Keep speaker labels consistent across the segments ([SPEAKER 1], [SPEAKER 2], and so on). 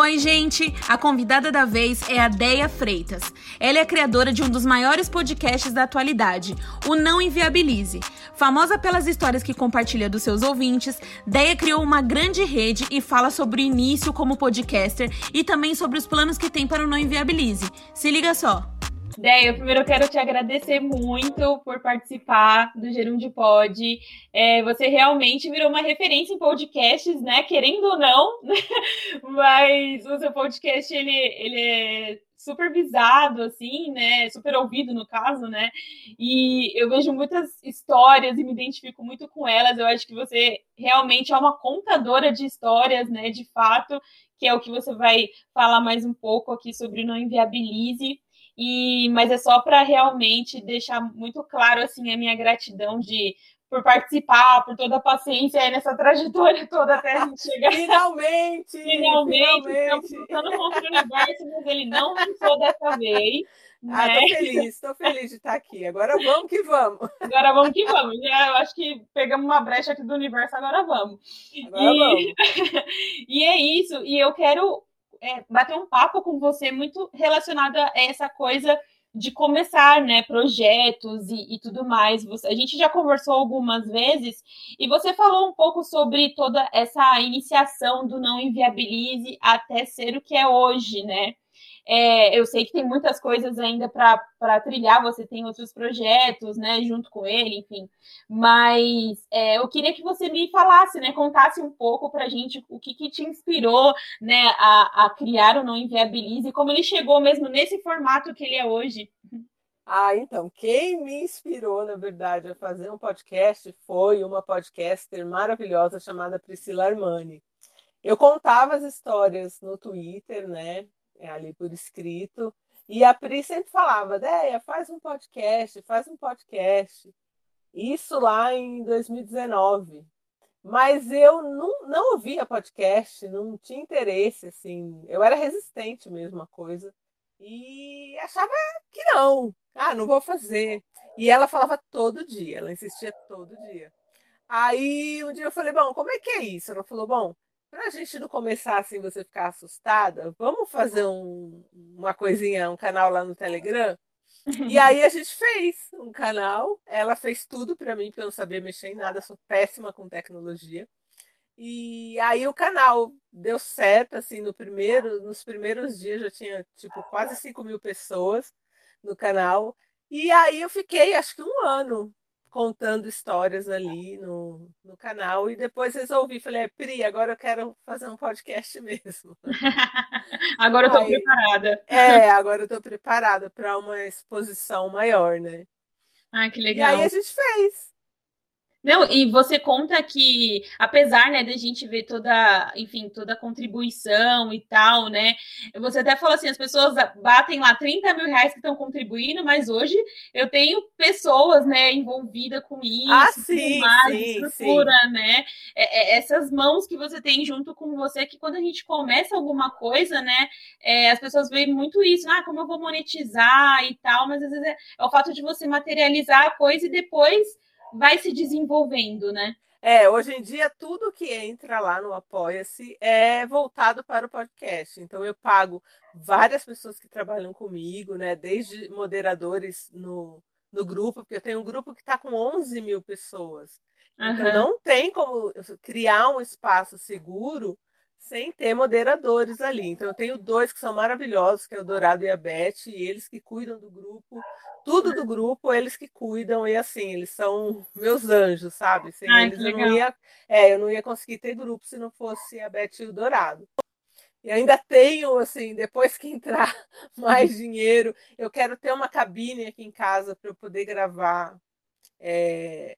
[SPEAKER 1] Oi, gente! A convidada da vez é a Deia Freitas. Ela é criadora de um dos maiores podcasts da atualidade, o Não Inviabilize. Famosa pelas histórias que compartilha dos seus ouvintes, Deia criou uma grande rede e fala sobre o início como podcaster e também sobre os planos que tem para o Não Inviabilize. Se liga só!
[SPEAKER 2] Deia, primeiro eu quero te agradecer muito por participar do Gerúndio Pod. É, você realmente virou uma referência em podcasts, né? Querendo ou não, mas o seu podcast ele, ele é super visado, assim, né? Super ouvido, no caso, né? E eu vejo muitas histórias e me identifico muito com elas. Eu acho que você realmente é uma contadora de histórias, né? De fato, que é o que você vai falar mais um pouco aqui sobre o Não Inviabilize. E, mas é só para realmente deixar muito claro assim a minha gratidão de por participar, por toda a paciência aí nessa trajetória toda até a gente chegar.
[SPEAKER 3] Finalmente!
[SPEAKER 2] Finalmente! Finalmente. Estamos lutando contra o universo, mas ele não venceu dessa vez.
[SPEAKER 3] Ah, né? tô feliz, tô feliz de estar aqui. Agora vamos que vamos.
[SPEAKER 2] Agora vamos que vamos. Já, eu acho que pegamos uma brecha aqui do universo, agora vamos.
[SPEAKER 3] Agora e... vamos.
[SPEAKER 2] e é isso. E eu quero é, bater um papo com você muito relacionado a essa coisa de começar, né, projetos e, e, tudo mais. Você, a gente já conversou algumas vezes e você falou um pouco sobre toda essa iniciação do não inviabilize até ser o que é hoje, né? É, eu sei que tem muitas coisas ainda para trilhar, você tem outros projetos, né, junto com ele, enfim. Mas é, eu queria que você me falasse, né, contasse um pouco para a gente o que, que te inspirou, né, a, a criar o Não Inviabilize como ele chegou mesmo nesse formato que ele é hoje.
[SPEAKER 3] Ah, então, quem me inspirou, na verdade, a fazer um podcast foi uma podcaster maravilhosa chamada Priscila Armani. Eu contava as histórias no Twitter, né? É, ali por escrito. E a Pri sempre falava, Deia, faz um podcast, faz um podcast. Isso lá em 2019. Mas eu não, não ouvia podcast, não tinha interesse, assim. Eu era resistente mesmo à coisa. E achava que não. Ah, não vou fazer. E ela falava todo dia, ela insistia todo dia. Aí um dia eu falei, bom, como é que é isso? Ela falou, bom, para a gente não começar assim, você ficar assustada, vamos fazer um, uma coisinha, um canal lá no Telegram? E aí a gente fez um canal. Ela fez tudo para mim, porque eu não sabia mexer em nada, sou péssima com tecnologia. E aí o canal deu certo, assim, no primeiro, nos primeiros dias já tinha tipo quase 5 mil pessoas no canal. E aí eu fiquei acho que um ano contando histórias ali no, no canal e depois resolvi, falei, é, Pri, agora eu quero fazer um podcast mesmo.
[SPEAKER 2] agora eu estou preparada.
[SPEAKER 3] É, agora eu estou preparada para uma exposição maior, né?
[SPEAKER 2] Ah, que legal.
[SPEAKER 3] E aí a gente fez.
[SPEAKER 2] Não, e você conta que, apesar, né, da gente ver toda, enfim, toda a contribuição e tal, né? Você até falou assim, as pessoas batem lá 30 mil reais que estão contribuindo, mas hoje eu tenho pessoas, né, envolvidas com isso,
[SPEAKER 3] ah, sim, mais, sim,
[SPEAKER 2] estrutura, sim. né? É, é, essas mãos que você tem junto com você, que quando a gente começa alguma coisa, né, é, as pessoas veem muito isso, ah, como eu vou monetizar e tal, mas às vezes é, é o fato de você materializar a coisa e depois vai se desenvolvendo, né?
[SPEAKER 3] É, hoje em dia tudo que entra lá no Apoia-se é voltado para o podcast. Então eu pago várias pessoas que trabalham comigo, né? Desde moderadores no, no grupo, porque eu tenho um grupo que está com 11 mil pessoas. Uhum. Então não tem como criar um espaço seguro sem ter moderadores ali. Então eu tenho dois que são maravilhosos, que é o Dourado e a Beth, e eles que cuidam do grupo tudo do grupo, eles que cuidam, e assim, eles são meus anjos, sabe? Sem
[SPEAKER 2] Ai,
[SPEAKER 3] eles eu não, ia, é, eu não ia conseguir ter grupo se não fosse a Beth e o Dourado. E ainda tenho, assim, depois que entrar mais dinheiro, eu quero ter uma cabine aqui em casa para eu poder gravar é,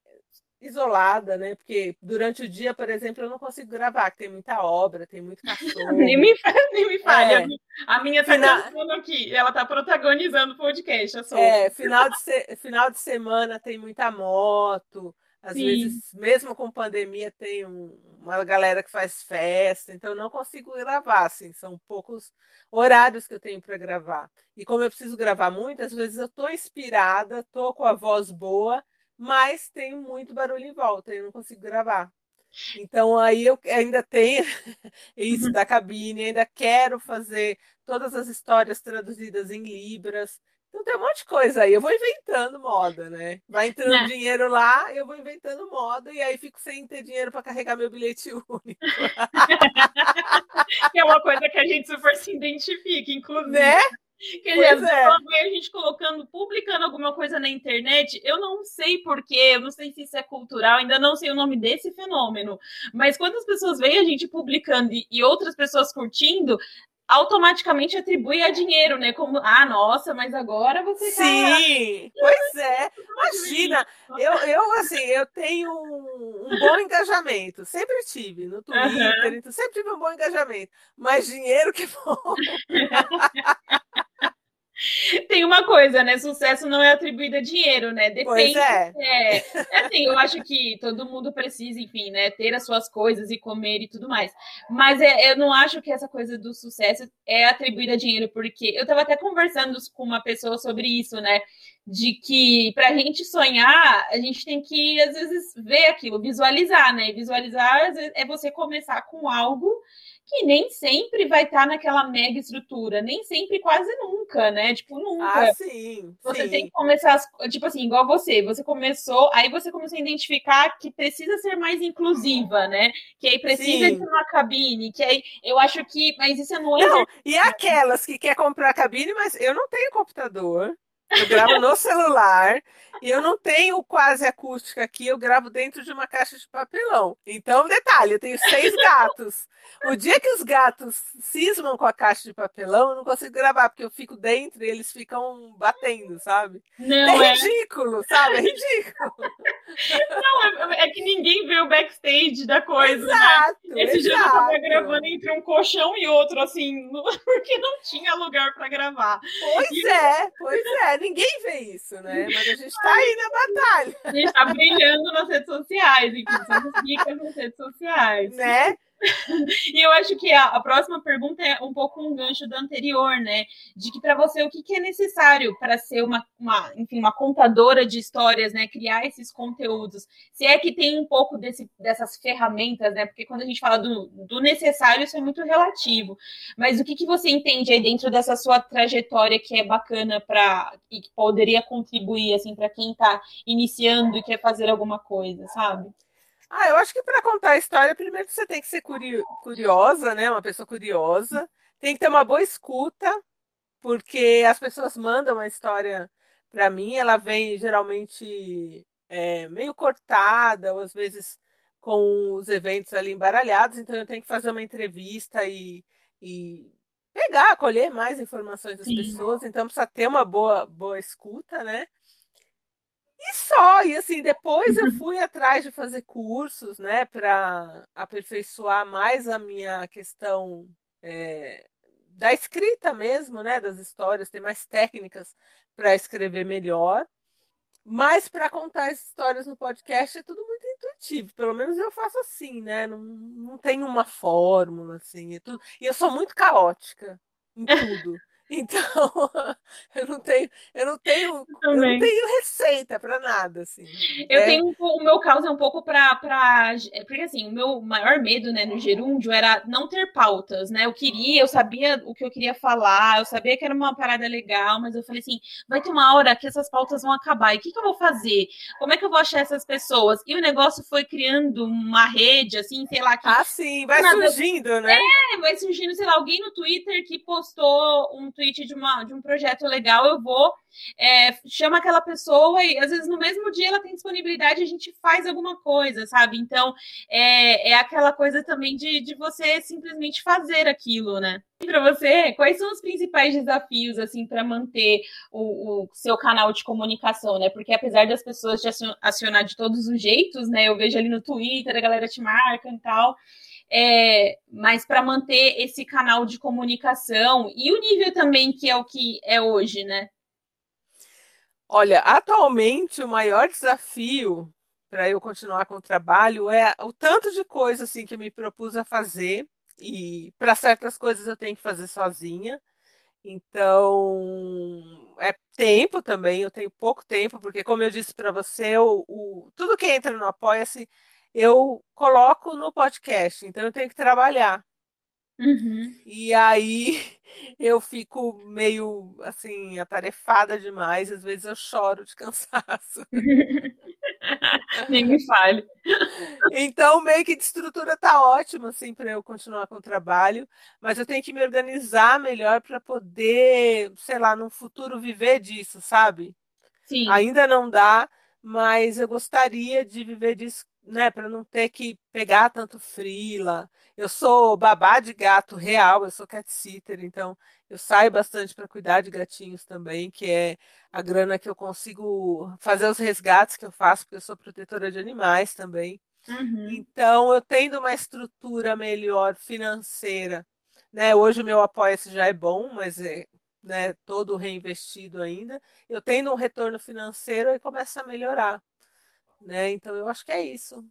[SPEAKER 3] isolada, né? Porque durante o dia, por exemplo, eu não consigo gravar, tem muita obra, tem muito cachorro.
[SPEAKER 2] nem, me, nem me falha. É. A minha tá final... aqui, ela tá protagonizando o podcast. Eu sou...
[SPEAKER 3] É, final de, se... final de semana tem muita moto. Às Sim. vezes, mesmo com pandemia, tem um, uma galera que faz festa, então eu não consigo gravar, assim, são poucos horários que eu tenho para gravar. E como eu preciso gravar muitas vezes eu estou inspirada, estou com a voz boa, mas tem muito barulho em volta e eu não consigo gravar. Então aí eu ainda tenho isso uhum. da cabine, ainda quero fazer todas as histórias traduzidas em libras. Então tem um monte de coisa aí. Eu vou inventando moda, né? Vai entrando é. dinheiro lá, eu vou inventando moda e aí fico sem ter dinheiro para carregar meu bilhete único.
[SPEAKER 2] que é uma coisa que a gente super se identifica, inclusive.
[SPEAKER 3] Né?
[SPEAKER 2] Quer dizer, é. a gente colocando, publicando alguma coisa na internet, eu não sei porquê, eu não sei se isso é cultural, ainda não sei o nome desse fenômeno. Mas quando as pessoas veem a gente publicando e, e outras pessoas curtindo, automaticamente atribui a dinheiro, né? Como, ah, nossa, mas agora você
[SPEAKER 3] tá Sim, tá... pois é. Imagina, eu, eu assim, eu tenho um, um bom engajamento, sempre tive no Twitter, uhum. sempre tive um bom engajamento, mas dinheiro que bom.
[SPEAKER 2] Tem uma coisa, né? Sucesso não é atribuído a dinheiro, né?
[SPEAKER 3] Depende. Pois é.
[SPEAKER 2] é. é. Assim, eu acho que todo mundo precisa, enfim, né? Ter as suas coisas e comer e tudo mais. Mas é, eu não acho que essa coisa do sucesso é atribuída a dinheiro, porque eu estava até conversando com uma pessoa sobre isso, né? De que para a gente sonhar, a gente tem que, às vezes, ver aquilo, visualizar, né? Visualizar é você começar com algo que nem sempre vai estar tá naquela mega estrutura, nem sempre, quase nunca, né? Tipo, nunca.
[SPEAKER 3] Ah, sim.
[SPEAKER 2] Você
[SPEAKER 3] sim.
[SPEAKER 2] tem que começar, tipo assim, igual você, você começou, aí você começou a identificar que precisa ser mais inclusiva, né? Que aí precisa sim. de uma cabine, que aí eu acho que, mas isso é no
[SPEAKER 3] Não, e aquelas que quer comprar cabine, mas eu não tenho computador. Eu gravo no celular e eu não tenho quase acústica aqui, eu gravo dentro de uma caixa de papelão. Então, detalhe, eu tenho seis gatos. O dia que os gatos cismam com a caixa de papelão, eu não consigo gravar, porque eu fico dentro e eles ficam batendo, sabe?
[SPEAKER 2] Não,
[SPEAKER 3] é, é... ridículo, sabe? É ridículo.
[SPEAKER 2] Não, é, é, que ninguém vê o backstage da coisa.
[SPEAKER 3] Né? Exato.
[SPEAKER 2] Né? Esse exato. dia eu tava gravando entre um colchão e outro, assim, porque não tinha lugar para gravar.
[SPEAKER 3] Pois e... é, pois é. Ninguém vê isso, né? Mas a gente tá aí na batalha.
[SPEAKER 2] A gente tá brilhando nas redes sociais, enfim, somos ricas nas redes sociais.
[SPEAKER 3] Né?
[SPEAKER 2] e eu acho que a, a, próxima pergunta é um pouco um gancho da anterior, né? De que para você o que, que é necessário para ser uma, uma, enfim, uma contadora de histórias, né? Criar esses conteúdos. Se é que tem um pouco desse, dessas ferramentas, né? Porque quando a gente fala do, do necessário, isso é muito relativo. Mas o que, que você entende aí dentro dessa sua trajetória que é bacana para e que poderia contribuir assim para quem está iniciando e quer fazer alguma coisa, sabe?
[SPEAKER 3] Ah, eu acho que para contar a história, primeiro você tem que ser curiosa, né? Uma pessoa curiosa. Tem que ter uma boa escuta, porque as pessoas mandam uma história para mim, ela vem geralmente é, meio cortada, ou às vezes com os eventos ali embaralhados, então eu tenho que fazer uma entrevista e, e pegar, colher mais informações das Sim. pessoas, então precisa ter uma boa, boa escuta, né? E só, e assim, depois eu fui atrás de fazer cursos, né, para aperfeiçoar mais a minha questão é, da escrita mesmo, né, das histórias, ter mais técnicas para escrever melhor. Mas para contar as histórias no podcast é tudo muito intuitivo, pelo menos eu faço assim, né? Não, não tem uma fórmula, assim, é tudo... e eu sou muito caótica em tudo. Então, eu não tenho, eu não tenho, eu, eu não tenho receita para nada, assim.
[SPEAKER 2] Eu é. tenho o meu caos é um pouco para para porque assim, o meu maior medo, né, no gerúndio era não ter pautas, né? Eu queria, eu sabia o que eu queria falar, eu sabia que era uma parada legal, mas eu falei assim, vai ter uma hora que essas pautas vão acabar. E o que, que eu vou fazer? Como é que eu vou achar essas pessoas? E o negócio foi criando uma rede, assim, sei lá. Que...
[SPEAKER 3] Ah, sim, vai surgindo, né?
[SPEAKER 2] É, vai surgindo, sei lá, alguém no Twitter que postou um tweet de, uma, de um projeto legal, eu vou, é, chama aquela pessoa e às vezes no mesmo dia ela tem disponibilidade, a gente faz alguma coisa, sabe? Então é, é aquela coisa também de, de você simplesmente fazer aquilo, né? Para você, quais são os principais desafios assim para manter o, o, seu canal de comunicação, né? Porque apesar das pessoas te acionar de todos os jeitos, né? Eu vejo ali no Twitter, a galera te marca e tal é, mas para manter esse canal de comunicação e o nível também que é o que é hoje, né?
[SPEAKER 3] Olha, atualmente o maior desafio para eu continuar com o trabalho é o tanto de coisa assim que eu me propus a fazer e para certas coisas eu tenho que fazer sozinha. Então, é tempo também, eu tenho pouco tempo, porque como eu disse para você, o, o, tudo que entra no Apoia-se eu coloco no podcast, então eu tenho que trabalhar.
[SPEAKER 2] Uhum.
[SPEAKER 3] E aí eu fico meio assim, atarefada demais, às vezes eu choro de cansaço.
[SPEAKER 2] Nem me fale.
[SPEAKER 3] Então, meio que de estrutura tá ótimo assim para eu continuar com o trabalho, mas eu tenho que me organizar melhor para poder, sei lá, no futuro viver disso, sabe?
[SPEAKER 2] Sim.
[SPEAKER 3] Ainda não dá, mas eu gostaria de viver disso, né, para não ter que pegar tanto frila. Eu sou babá de gato real, eu sou cat sitter, então eu saio bastante para cuidar de gatinhos também, que é a grana que eu consigo fazer os resgates que eu faço, porque eu sou protetora de animais também.
[SPEAKER 2] Uhum.
[SPEAKER 3] Então, eu tendo uma estrutura melhor financeira, né? Hoje o meu apoia-se já é bom, mas é né, todo reinvestido ainda. Eu tendo um retorno financeiro e começa a melhorar, né? Então, eu acho que é isso.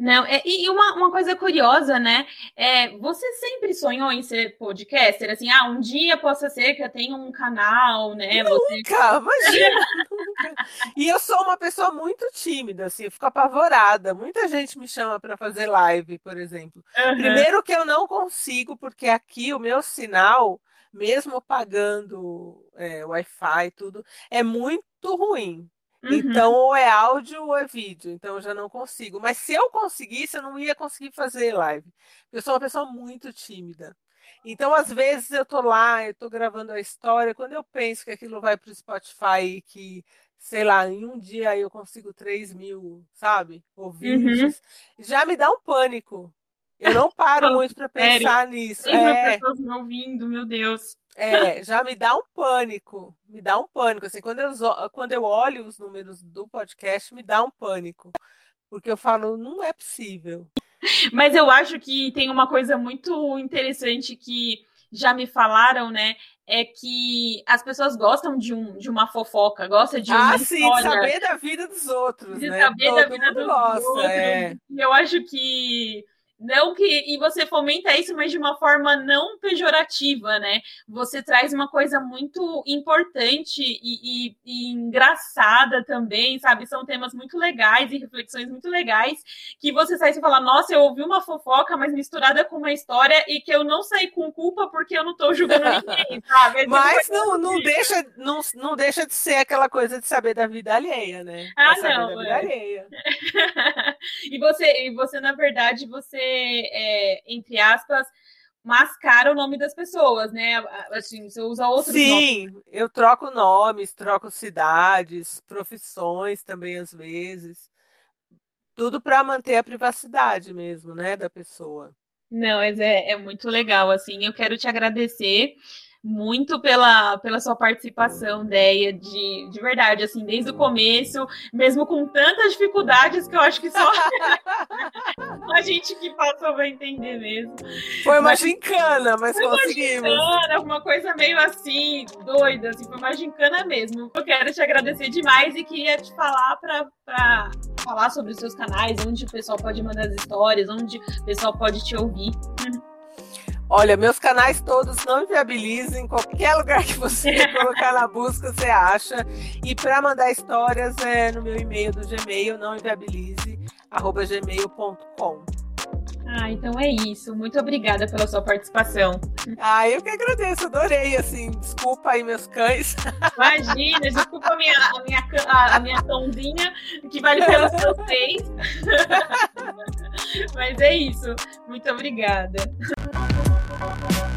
[SPEAKER 2] Não, é, e uma, uma coisa curiosa, né? É, você sempre sonhou em ser podcaster? Assim, ah, um dia possa ser que eu tenha um canal, né?
[SPEAKER 3] Nunca, você... imagina, nunca. E eu sou uma pessoa muito tímida, assim, eu fico apavorada. Muita gente me chama para fazer live, por exemplo.
[SPEAKER 2] Uhum.
[SPEAKER 3] Primeiro que eu não consigo, porque aqui o meu sinal, mesmo pagando é, Wi-Fi e tudo, é muito ruim.
[SPEAKER 2] Uhum.
[SPEAKER 3] Então, ou é áudio ou é vídeo. Então, eu já não consigo. Mas se eu conseguisse, eu não ia conseguir fazer live. Eu sou uma pessoa muito tímida. Então, às vezes, eu tô lá, eu tô gravando a história. Quando eu penso que aquilo vai para o Spotify, que, sei lá, em um dia eu consigo 3 mil, sabe? Ouvintes,
[SPEAKER 2] Uhum.
[SPEAKER 3] já me dá um pânico. Eu não paro muito para
[SPEAKER 2] Sério?
[SPEAKER 3] pensar nisso.
[SPEAKER 2] Sempre
[SPEAKER 3] É,
[SPEAKER 2] pessoas me ouvindo, meu Deus.
[SPEAKER 3] é, já me dá um pânico. Me dá um pânico. Assim, quando eu, quando eu olho os números do podcast, me dá um pânico. Porque eu falo, não é possível.
[SPEAKER 2] Mas eu acho que tem uma coisa muito interessante que já me falaram, né? É que as pessoas gostam de, um, de uma fofoca, gostam de uma
[SPEAKER 3] Ah, sim, de saber da vida dos outros,
[SPEAKER 2] de
[SPEAKER 3] né?
[SPEAKER 2] saber da
[SPEAKER 3] Todo
[SPEAKER 2] vida
[SPEAKER 3] mundo
[SPEAKER 2] dos
[SPEAKER 3] gosta,
[SPEAKER 2] outros.
[SPEAKER 3] é.
[SPEAKER 2] E eu acho que não que e você fomenta isso, mas de uma forma não pejorativa, né? Você traz uma coisa muito importante e, e- e engraçada também, sabe? São temas muito legais e reflexões muito legais que você sai e fala, nossa, eu ouvi uma fofoca, mas misturada com uma história e que eu não saí com culpa porque eu não tô julgando ninguém, sabe? Tipo
[SPEAKER 3] Mas não, não, deixa, não, não deixa de ser aquela coisa de saber da vida alheia, né?
[SPEAKER 2] Ah,
[SPEAKER 3] É
[SPEAKER 2] não,
[SPEAKER 3] da vida
[SPEAKER 2] é.
[SPEAKER 3] alheia.
[SPEAKER 2] e você, e você, na verdade, você, é, entre aspas, mascara o nome das pessoas, né? Assim, você usa outros nomes.
[SPEAKER 3] Sim, eu troco nomes, troco cidades, profissões também às vezes. Tudo para manter a privacidade mesmo, né, da pessoa.
[SPEAKER 2] Não, mas é, é muito legal, assim. Eu quero te agradecer muito pela, pela sua participação, Deia, de, de verdade, assim, desde o começo, mesmo com tantas dificuldades que eu acho que só a gente que passou vai entender mesmo.
[SPEAKER 3] Foi uma
[SPEAKER 2] Mas-
[SPEAKER 3] gincana, mas
[SPEAKER 2] Foi uma
[SPEAKER 3] conseguimos.
[SPEAKER 2] gincana, uma coisa meio assim, doida, assim, foi uma gincana mesmo. Eu quero te agradecer demais e queria te falar para falar sobre os seus canais, onde o pessoal pode mandar as histórias, onde o pessoal pode te ouvir.
[SPEAKER 3] Olha, meus canais todos não inviabilizem. Qualquer lugar que você colocar na busca, você acha. E para mandar histórias é no meu e-mail do Gmail, não inviabilize, arroba gmail.com.
[SPEAKER 2] Ah, então é isso. Muito obrigada pela sua participação.
[SPEAKER 3] Ah, eu que agradeço, adorei, assim, desculpa aí meus cães.
[SPEAKER 2] Imagina, desculpa a minha, a minha, a, a minha cãozinha, que vale pelos seus seis. Mas é isso. Muito obrigada. Bye.